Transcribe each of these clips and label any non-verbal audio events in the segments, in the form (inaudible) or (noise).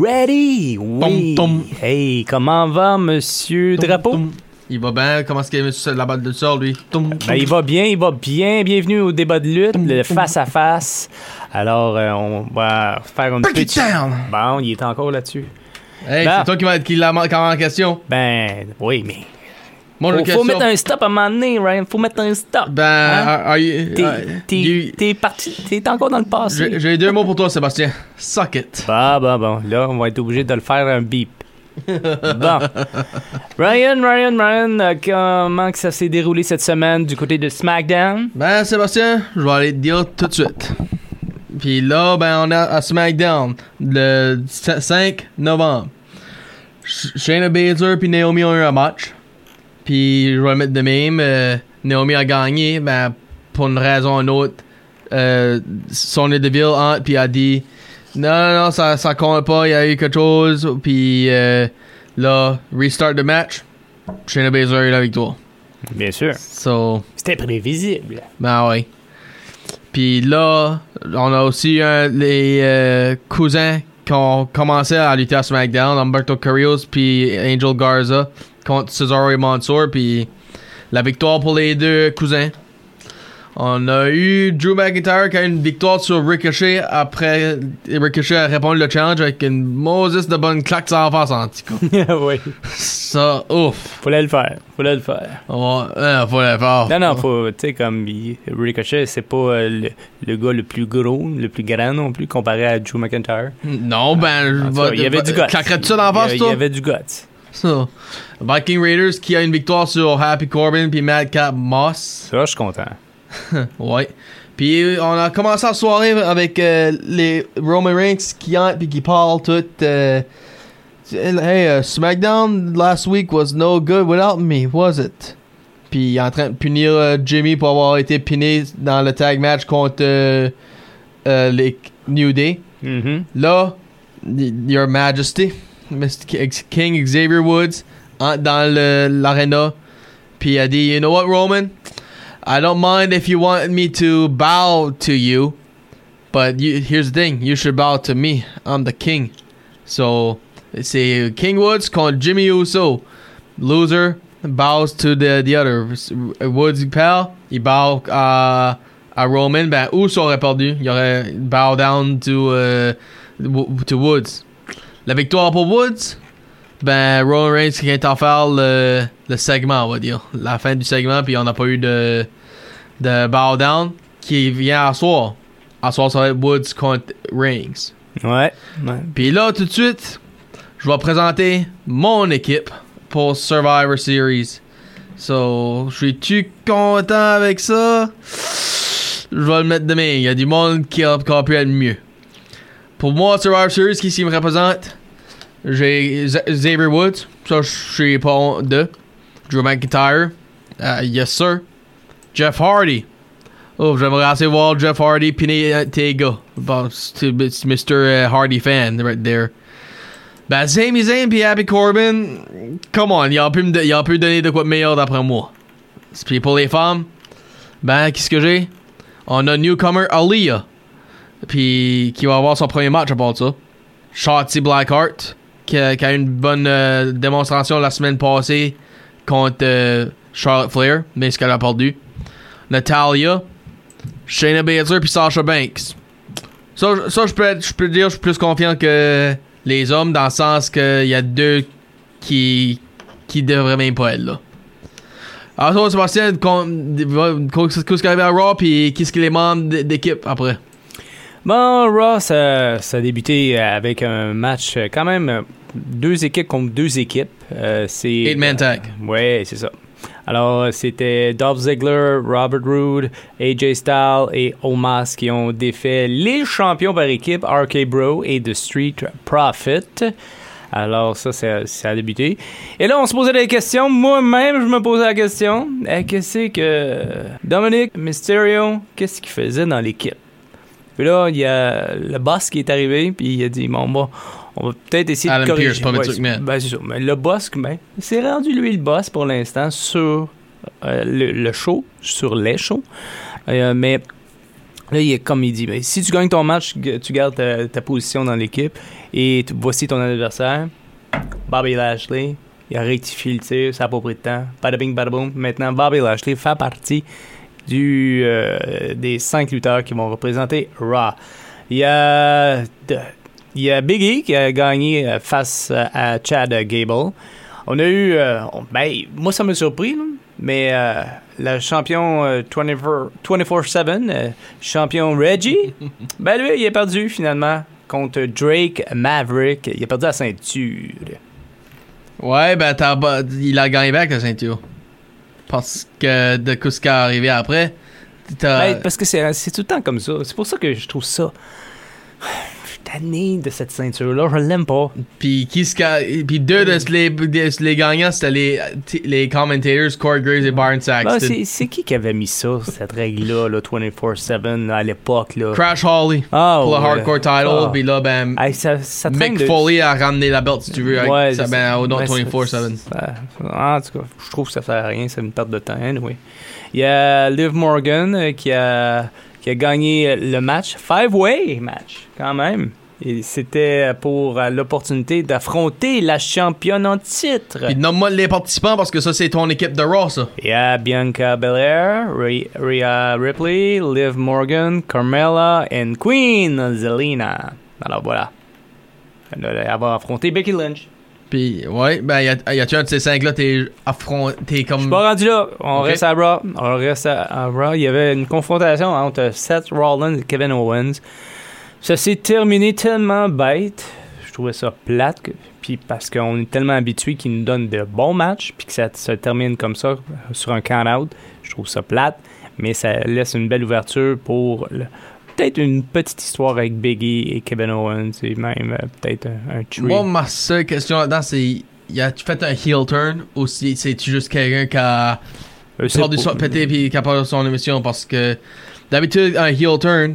Ready? Oui. Tom, tom. Hey, comment va, monsieur Drapeau? Il va bien? Comment est-ce qu'il la balle de sort, lui? Ben, il va bien, il va bien. Bienvenue au débat de lutte, le face-à-face. Alors, euh, on va faire une petite... Bon, il est encore là-dessus. Hey, Ben. c'est toi qui, m'a- qui l'a en question. Ben, oui, mais... Mon Faut, question. faut mettre un stop à un moment donné, Ryan. Faut mettre un stop. Ben, Hein? are- are you- T'es, parti, t'es encore dans le passé. J'ai deux mots pour toi, Sébastien. Suck it. Bon, bon, bon. Là, on va être obligé de le faire un beep. bon. Ryan, Ryan, Ryan, euh, comment que ça s'est déroulé cette semaine du côté de SmackDown? Ben, Sébastien, je vais aller te dire tout de suite. Puis là, ben, on est à SmackDown le 5 novembre. Sh- Shayna Baszler puis Naomi ont eu un match. Puis je vais le mettre de même. euh, Naomi a gagné, ben, pour une raison ou une autre. Euh, Sonya Deville entre puis a dit non, non, non, ça, ça compte pas, il y a eu quelque chose. Puis euh, là, restart the match. Shayna Baszler a eu la victoire. Bien sûr. So, C'était prévisible. ben ouais. Puis là, on a aussi un, les euh, cousins qui ont commencé à lutter à SmackDown, Humberto Carrillos puis Angel Garza contre Cesaro et Mansour. Puis la victoire pour les deux cousins. On a eu Drew McIntyre qui a eu une victoire sur Ricochet après Ricochet a répondu le challenge avec une Moses de bonne claque la face en tout cas. (laughs) oui. Ça, ouf. Fallait le faire. Fallait le faire. Ouais, euh, faut le faire. Non, non, faut, tu sais, comme il- Ricochet, c'est pas euh, le, le gars le plus gros, le plus grand non plus, comparé à Drew McIntyre. Non, ben, je cas, il y avait du guts. Claquerais-tu ça dans face, toi? Il y avait du guts. Ça. Viking Raiders qui a une victoire sur Happy Corbin puis Madcap Moss. Ça, je suis content. (laughs) Ouais. Puis on a commencé la soirée avec euh, les Roman Reigns qui entrent puis qui parlent tout. euh, hey, uh, SmackDown last week was no good without me, was it? Puis il est en train de punir euh, Jimmy pour avoir été piné dans le tag match contre euh, les New Day. Mhm. Là, Your Majesty, King Xavier Woods, dans l'arena, puis a dit, You know what, Roman? I don't mind if you want me to bow to you, but you, here's the thing, you should bow to me. I'm the king. So, c'est King Woods contre Jimmy Uso. Loser bows to the, the other. Woods perd, il bow à, à Roman. Ben, Uso aurait perdu. Il aurait bow down to, Wo- to Woods. La victoire pour Woods, ben, Roman Reigns qui est en faire le, le segment, on va dire. La fin du segment, puis on n'a pas eu de, de bow down qui vient à soir. À soir, ça va être Woods contre Reigns. Ouais. ouais. Puis là, tout de suite, je vais présenter mon équipe pour Survivor Series. So, je suis-tu content avec ça? Je vais le mettre demain. Il y a du monde qui a, qui a pu être mieux. Pour moi, Survivor Series, qui s'y me représente? J'ai Xavier Woods. Ça, je suis pas de. Drew McIntyre. Uh, yes, sir. Jeff Hardy. Oh, j'aimerais assez voir Jeff Hardy piner tes. Bon, c'est Mr. euh, Hardy fan right there. Ben, Sami Zayn puis Happy Corbin, come on, ils ont pu me pu donner de quoi de meilleur d'après moi. Puis pour les femmes, ben, qu'est-ce que j'ai? On a newcomer Aliyah. Puis qui va avoir son premier match à part ça. Shotzi Blackheart, qui a, eu une bonne euh, démonstration la semaine passée contre euh, Charlotte Flair, mais ce qu'elle a perdu. Natalia, Shayna Baszler puis Sasha Banks. Ça, ça je peux, être- je peux dire, je suis plus confiant que les hommes dans le sens qu'il y a deux qui qui devraient même pas être là. Alors Sébastien, qu'est-ce qui arrive à Raw puis qu'est-ce que les membres d'équipe après? Bon, Raw, ça, ça a débuté avec un match euh, quand même deux équipes contre deux équipes. Euh, c'est Eight-man tag. Ouais, c'est ça. Alors, c'était Dolph Ziggler, Robert Roode, AJ Styles et Omos qui ont défait les champions par équipe, RK Bro et The Street Profit. Alors, ça, ça, ça a débuté. Et là, on se posait des questions. Moi-même, je me posais la question eh, qu'est-ce que Dominic Mysterio, qu'est-ce qu'il faisait dans l'équipe? Puis là, il y a le boss qui est arrivé, puis il a dit Bon, bon on va peut-être essayer Adam de corriger. Vince Ouais, c'est- ben, c'est ça. Mais le boss, ben, c'est rendu lui le boss pour l'instant sur euh, le, le show, sur les shows. Euh, mais là, il est comme il dit ben, si tu gagnes ton match, tu gardes ta, ta position dans l'équipe et tu- voici ton adversaire. Bobby Lashley, il a rectifié le tir, ça n'a pas pris de temps. Bada bing, bada boom. Maintenant, Bobby Lashley fait partie du, euh, des cinq lutteurs qui vont représenter Raw. Il y a, il y a Big E qui a gagné euh, face euh, à Chad Gable. On a eu, euh, ben, moi ça m'a surpris, là, mais euh, le champion euh, 24 24/7, euh, champion Reggie, (laughs) ben lui il est perdu finalement contre Drake Maverick. Il a perdu la ceinture. Ouais, ben, il a gagné back la ceinture. Parce que de tout ce qui est arrivé après. Ben, parce que c'est tout le temps comme ça. C'est pour ça que je trouve ça. Tanné de cette ceinture-là. Je l'aime pas. Puis qui se Puis deux de les, de- les gagnants, c'était les, les commentators Corey Graves et Byron Ben, Saxton. c'est c'est qui qui avait mis ça, cette règle-là, là, 24-7 à l'époque? là? Crash Holly Ah, pour le ouais. hardcore title. Ah. Puis là, ben, Hey, ça, Mick de- Foley a ramené la belt si tu veux. avec Ouais, ça, ben, au nom ouais, 24-7. ça- ça- En tout cas, je trouve que ça sert à rien, c'est une perte de temps. Anyway. Il y a Liv Morgan euh, qui a, qui a gagné le match, five-way match, quand même. Et c'était pour euh, l'opportunité d'affronter la championne en titre. Puis nomme-moi les participants parce que ça, c'est ton équipe de Raw, ça. Il y a Bianca Belair, Rhea Ripley, Liv Morgan, Carmella et Queen Zelina. Alors voilà. Elle va affronter Becky Lynch. Puis, ouais, ben, y a- y a-tu un de ces cinq-là, t'es affronté, t'es Je suis comme. pas rendu là. On reste à Raw. On reste à, à Raw. Il y avait une confrontation entre Seth Rollins et Kevin Owens. Ça s'est terminé tellement bête. Je trouvais ça plate. que- puis parce qu'on est tellement habitué qu'ils nous donnent de bons matchs, puis que ça se termine comme ça, sur un count-out. Je trouve ça plate. Mais ça laisse une belle ouverture pour le- peut-être une petite histoire avec Biggie et Kevin Owens. Et même euh, peut-être un, un tree. Moi, ma seule question là-dedans, c'est. Y a-tu fait un heel turn ou si- c'est-tu juste quelqu'un qui a Euh, perdu son, pété puis qui a perdu son émission parce que d'habitude, un heel turn,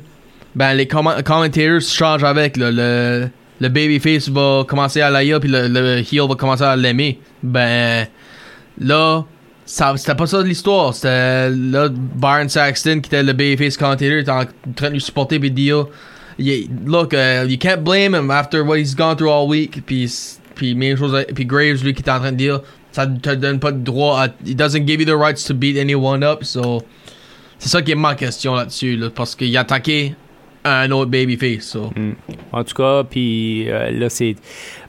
ben, les comment- commentators changent avec. là. le, le babyface va commencer à l'haïr puis le, le heel va commencer à l'aimer. Ben, là, c'était pas ça l'histoire. C'était là, Byron Saxton qui était le babyface commentator, était en train de lui supporter puis de dire look, uh, you can't blame him after what he's gone through all week. Puis, puis même chose, puis Graves, lui, qui est en train de dire, ça te donne pas de droit à, it doesn't give you the rights to beat anyone up. So, c'est ça qui est ma question là-dessus, là, parce qu'il a attaqué un autre babyface. So. En tout cas, puis euh, là, c'est.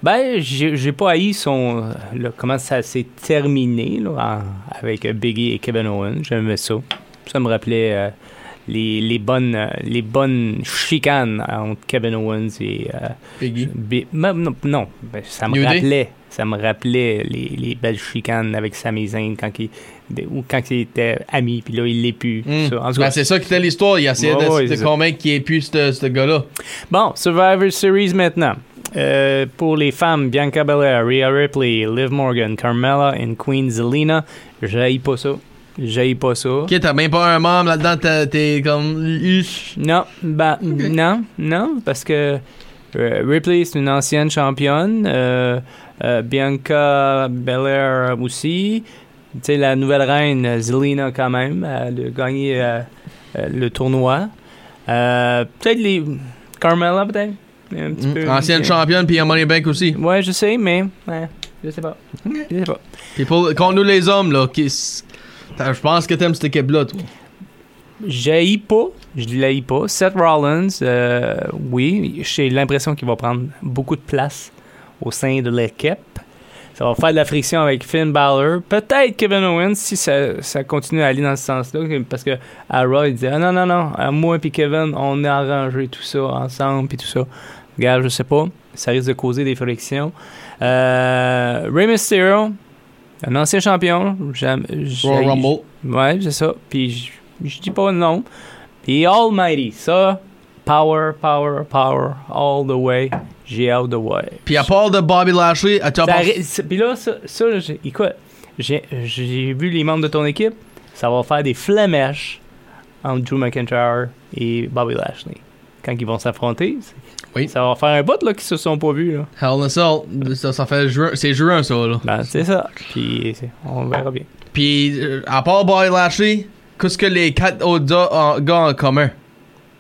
Ben, j'ai pas haï son. euh, là, comment ça s'est terminé, là, en- avec euh, Biggie et Kevin Owens. J'aimais ça. Ça me rappelait euh, les, les, bonnes, les bonnes chicanes entre Kevin Owens et. euh, Biggie? Bi- ben, non, non, ben, ça me New Day? Ça me rappelait les, les belles chicanes avec Sami Zayn quand il, ou quand il était ami, puis là, il l'est plus. Hmm. ça. En tout Ben, c'est ça qui était l'histoire. Il a essayé Ouais, de, ça. convaincre qu'il ait plus ce gars-là. Bon, Survivor Series maintenant. Euh, pour les femmes, Bianca Belair, Rhea Ripley, Liv Morgan, Carmella et Queen Zelina. J'haïs pas ça. J'haïs pas ça. Ok, t'as même pas un membre là-dedans, t'es comme. Non, ben, non, non, parce que Ripley, c'est une ancienne championne. euh, euh, Bianca Belair aussi. Tu sais, la nouvelle reine, Zelina, quand même, elle a gagné euh, euh, le tournoi. Euh, peut-être les. Carmella, peut-être? Un petit peu. Hmm. Ancienne championne, puis un Money Bank aussi. Ouais, je sais, mais. Ouais, je sais pas. Je sais pas. Puis pour, contre nous les hommes, là, qui je pense que t'aimes cette équipe-là, toi. J'haïs pas, je l'haïs pas. Seth Rollins, euh, oui, j'ai l'impression qu'il va prendre beaucoup de place au sein de l'équipe. Ça va faire de la friction avec Finn Balor. Peut-être Kevin Owens si ça, ça continue à aller dans ce sens-là. Parce que à Raw, il disait ah, non, non, non, moi et Kevin, on a arrangé tout ça ensemble puis tout ça. Regarde, je sais pas. Ça risque de causer des frictions. Euh, Rey Mysterio, Un ancien champion. Royal Rumble. Ouais, c'est ça. Puis je- dis pas le Puis Almighty, ça, power, power, power, all the way. J'ai out the way. Puis à part de Bobby Lashley, à top Puis là, ça, ça écoute, j'ai vu les membres de ton équipe, ça va faire des flamèches entre Drew McIntyre et Bobby Lashley. Quand ils vont s'affronter, Oui. ça va faire un bout là, qu'ils se sont pas vus. Là. Hell in a Cell, ça, ça fait c'est juin ça là. Ben, c'est ça. Puis on verra bien. Puis euh, à part Bobby Lashley, qu'est-ce que les quatre autres gars en- gars en commun?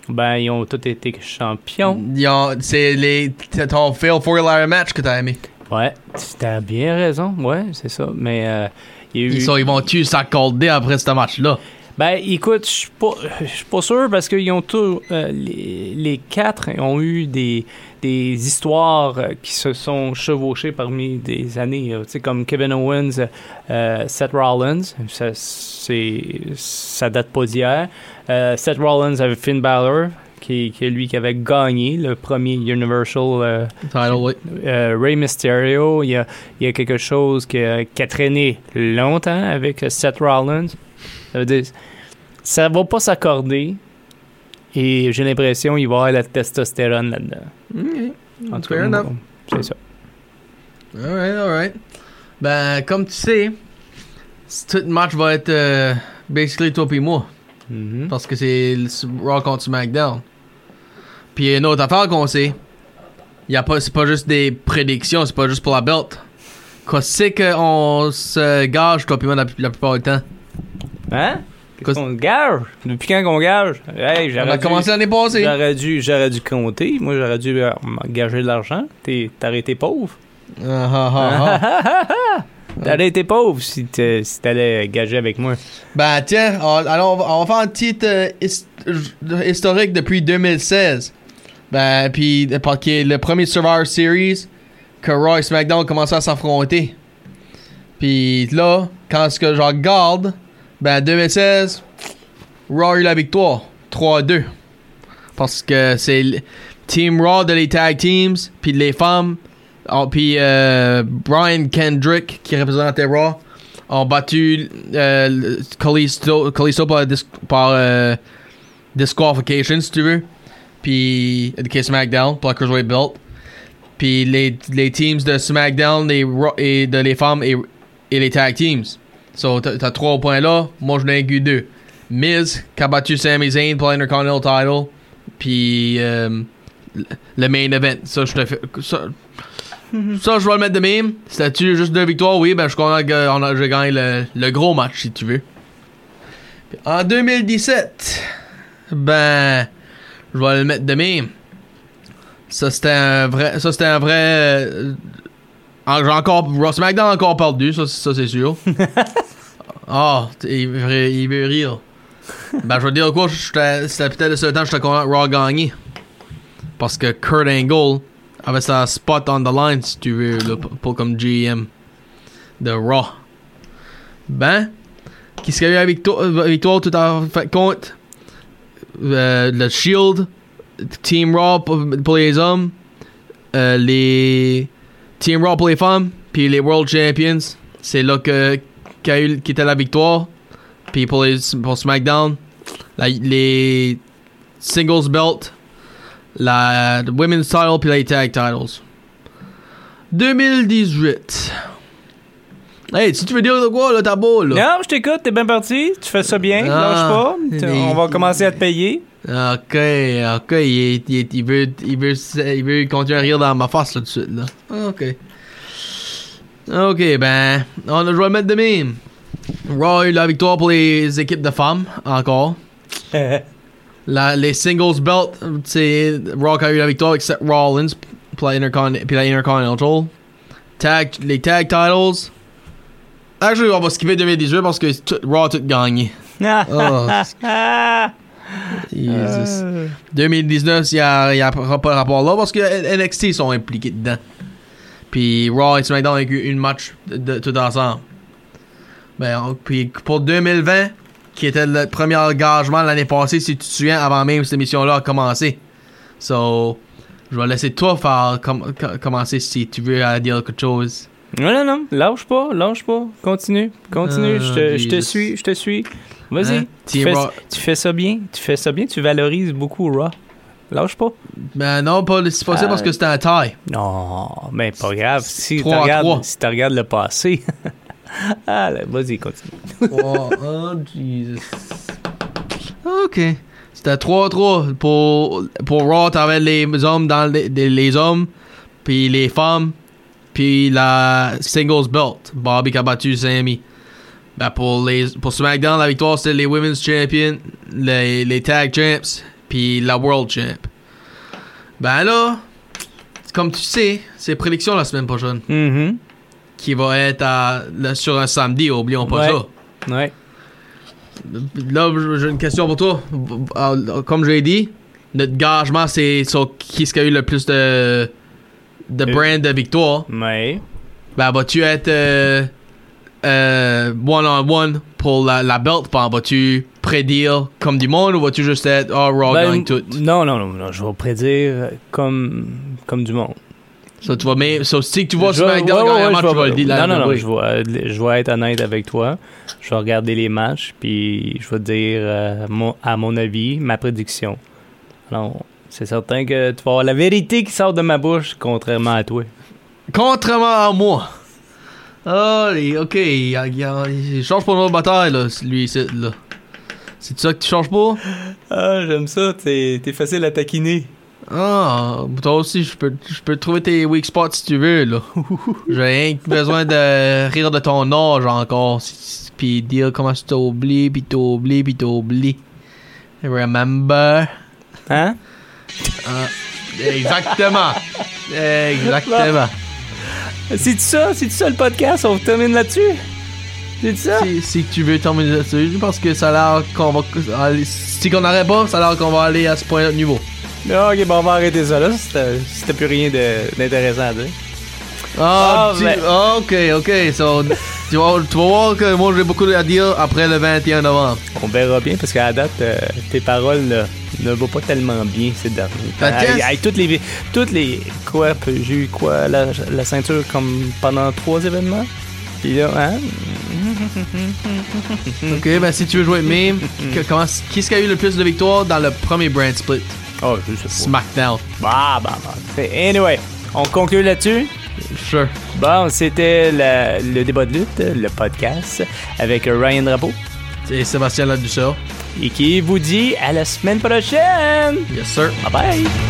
Ben, ils ont tous été champions. Ils ont- C'est les ton fail four ladder match que t'as aimé. Ouais, t'as bien raison. Ouais, c'est ça. Mais euh, il y a eu. Ils, sont, ils vont tuer s'accorder après ce match là. Ben, écoute, je suis pas, pas sûr parce qu'ils ont tous, euh, les, les quatre ont eu des, des histoires euh, qui se sont chevauchées parmi des années. euh, Tu sais, comme Kevin Owens, euh, Seth Rollins, ça, c'est, ça date pas d'hier. Seth Rollins avait Finn Balor, qui, qui est lui qui avait gagné le premier Universal Rey Mysterio, il y a, il y a quelque chose qui a, qui a traîné longtemps avec Seth Rollins. Ça veut dire, ça va pas s'accorder. Et j'ai l'impression qu'il va y avoir la testostérone là-dedans. En tout cas, moi, c'est ça. Alright, alright. Ben, comme tu sais, tout le match va être euh, basically toi pis moi. Mhm. Parce que c'est le Raw contre SmackDown. Puis une autre affaire qu'on sait, y a pas, c'est pas juste des prédictions, c'est pas juste pour la belt. Qu'on sait qu'on se gage, toi pis moi, la, la plupart du temps? Hein? Qu'est-ce- qu'on gage? Depuis quand qu'on gage? Hey, On a dû- commencé l'année passée. J'aurais dû, j'aurais dû compter. Moi, j'aurais dû euh, gager de l'argent. T'es- T'aurais été pauvre. Ah, ah, ah, ah. (laughs) T'aurais été pauvre si t'allais gager avec moi. Ben tiens, on- alors on va, faire un petit euh, his- historique depuis 2016. Ben puis parce que le premier Survivor Series que et SmackDown commencé à s'affronter. Puis là, quand ce que je regarde, ben 2016, Raw a eu la victoire, 3-2. Parce que c'est Team Raw de les tag teams, puis les femmes, oh, puis euh, Brian Kendrick qui représentait Raw ont battu euh, Kalisto, par, par euh, disqualification, si tu veux. Puis, SmackDown, pour la Cruiserweight Belt. Puis, les, les teams de SmackDown les, et de les femmes et, et les tag teams. So, t'as trois points là. Moi, je n'ai eu deux. Miz, qui a battu Sami Zayn pour l'Intercontinental title. Puis, euh, le main event. Ça, je te fais. Ça, (laughs) ça, je vais le mettre de même. C'était-tu juste deux victoires? Oui, ben, je suis content que j'ai gagné le, le gros match, si tu veux. Puis En 2017, ben, je vais le mettre de même. Ça, c'était un vrai. Ça, c'était un vrai. euh, en- encore. Ross McDonald a encore perdu, ça, ça c'est sûr. (laughs) Ah, t- il, veut- il veut rire. (laughs) Ben, je vais te dire quoi, c'était peut-être le seul temps que j'étais content que Raw gagné. Parce que Kurt Angle avait sa spot on the line, si tu veux, là, pour, pour comme GM de Raw. Ben, qu'est-ce qu'il y a eu à victoire, euh, victoire tout à fait compte? Euh, le Shield, Team Raw pour, pour les hommes, euh, les Team Raw pour les femmes, puis les World Champions. C'est là que qu'a eu qui était la victoire. Puis pour les pour SmackDown, la- les singles belt, la women's title puis les tag titles. 2018. Hey, si tu veux dire de quoi là, t'as beau là? Non, je t'écoute, t'es bien parti, tu fais ça bien, Ah, lâche pas. On va commencer à te payer. Ok, ok, il, il veut, il, veut, il veut continuer à rire dans ma face là tout de suite là. Ok. Ok, ben, on a, vais le mettre de même. Raw a eu la victoire pour les équipes de femmes, encore. (laughs) La, les singles belt, c'est Raw qui a eu la victoire Seth Rollins pour la, Intercon puis la Intercontinental. Tag, les tag titles. Actually, on va skipper 2018 parce que tout- Raw a tout gagné. (laughs) Oh, Jesus. 2019, il n'y a, y a pas pas de rapport là parce que NXT sont impliqués dedans. Puis Raw et SmackDown avec une match de, de- tout ensemble. Ben, on- puis pour 2020, qui était le premier engagement l'année passée, si tu te souviens, avant même cette émission-là a commencé. So, je vais laisser toi faire com- co- commencer si tu veux euh, dire quelque chose. Non, non, non, lâche pas, lâche pas. Continue, continue, Ah, je te- suis, je te suis. Vas-y, Hein? tu, tu fais ça bien, tu fais ça bien, tu valorises beaucoup Raw. Lâche pas. Ben non, pas c'est ça Ah. parce que c'était un taille. Non, mais pas grave. Si tu regardes, si regardes le passé. (laughs) ah, là, vas-y, continue. oh, oh, Jesus. Ok. C'était 3-3. Pour, pour Raw, t'avais les hommes dans les, les- les hommes, puis les femmes, puis la singles belt. Bobby qui a battu Sammy. Ben pour, les, pour SmackDown, la victoire, c'était les Women's Champions, les, les Tag Champs, puis la World Champ. Ben là, comme tu sais, c'est prédiction la semaine prochaine, Mhm. qui va être à- là, sur un samedi, oublions pas Ouais. ça. Ouais. Là, j'ai une question pour toi. Comme j'ai dit, notre gagement, c'est sur qui est-ce qui a eu le plus de, de Euh. brand de victoire. Ouais. Ben, vas-tu être euh, euh, one-on-one pour la, la belt? Ben, vas-tu prédire comme du monde ou vas-tu juste être oh, Raw Ben, gagne tout? Non, non, non, non, je vais prédire comme, comme du monde. So, tu vas so, si tu vois Je vais- SmackDown ouais, tu vas le dire. Non, non, non, je vais, je vais être honnête avec toi. Je vais regarder les matchs, puis je vais dire euh, mon- à mon avis, ma prédiction. Alors, c'est certain que tu vas avoir la vérité qui sort de ma bouche, contrairement à toi. Contrairement à moi. Ah, il- ok, il, il- il change pour notre bataille, là, lui, ici, là. C'est ça que tu changes pas? Ah, j'aime ça, t'es facile à taquiner. Ah, toi aussi, je peux, je peux trouver tes weak spots si tu veux, là. (laughs) J'ai rien que besoin de rire de ton âge encore. Puis dire comment tu t'oublies, puis t'oublies, puis t'oublies. Remember? Hein? Ah, exactement. (laughs) Exactement. C'est ça? C'est ça le podcast? On termine là-dessus? C'est ça? Si, si tu veux terminer là-dessus, je pense que ça a l'air qu'on va. aller- Si qu'on n'arrête pas, ça a l'air qu'on va aller à ce point-là de niveau. Ah, ok, bon, on va arrêter ça là. C'était plus rien d'intéressant à dire. Ah, ben- ah, ok, ok. So, tu, vas, tu vas voir que moi j'ai beaucoup à dire après le 21 novembre. On verra bien parce qu'à la date, euh, tes paroles ne vont pas tellement bien ces derniers temps. Hey, hey, toutes les, toutes les, quoi, j'ai eu quoi, la, la ceinture comme pendant trois événements? Puis là, hein? (laughs) Ok, ben si tu veux jouer meme, comment, qui est-ce qui a eu le plus de victoires dans le premier brand split? Oh, je sais pas. SmackDown. Bah, bah, bah. Anyway, on conclut là-dessus. Sure. Bon, c'était le débat de lutte, le podcast avec Ryan Drapeau C'est Sébastien Ladusseur. et qui vous dit à la semaine prochaine. Yes, sir. Bye bye!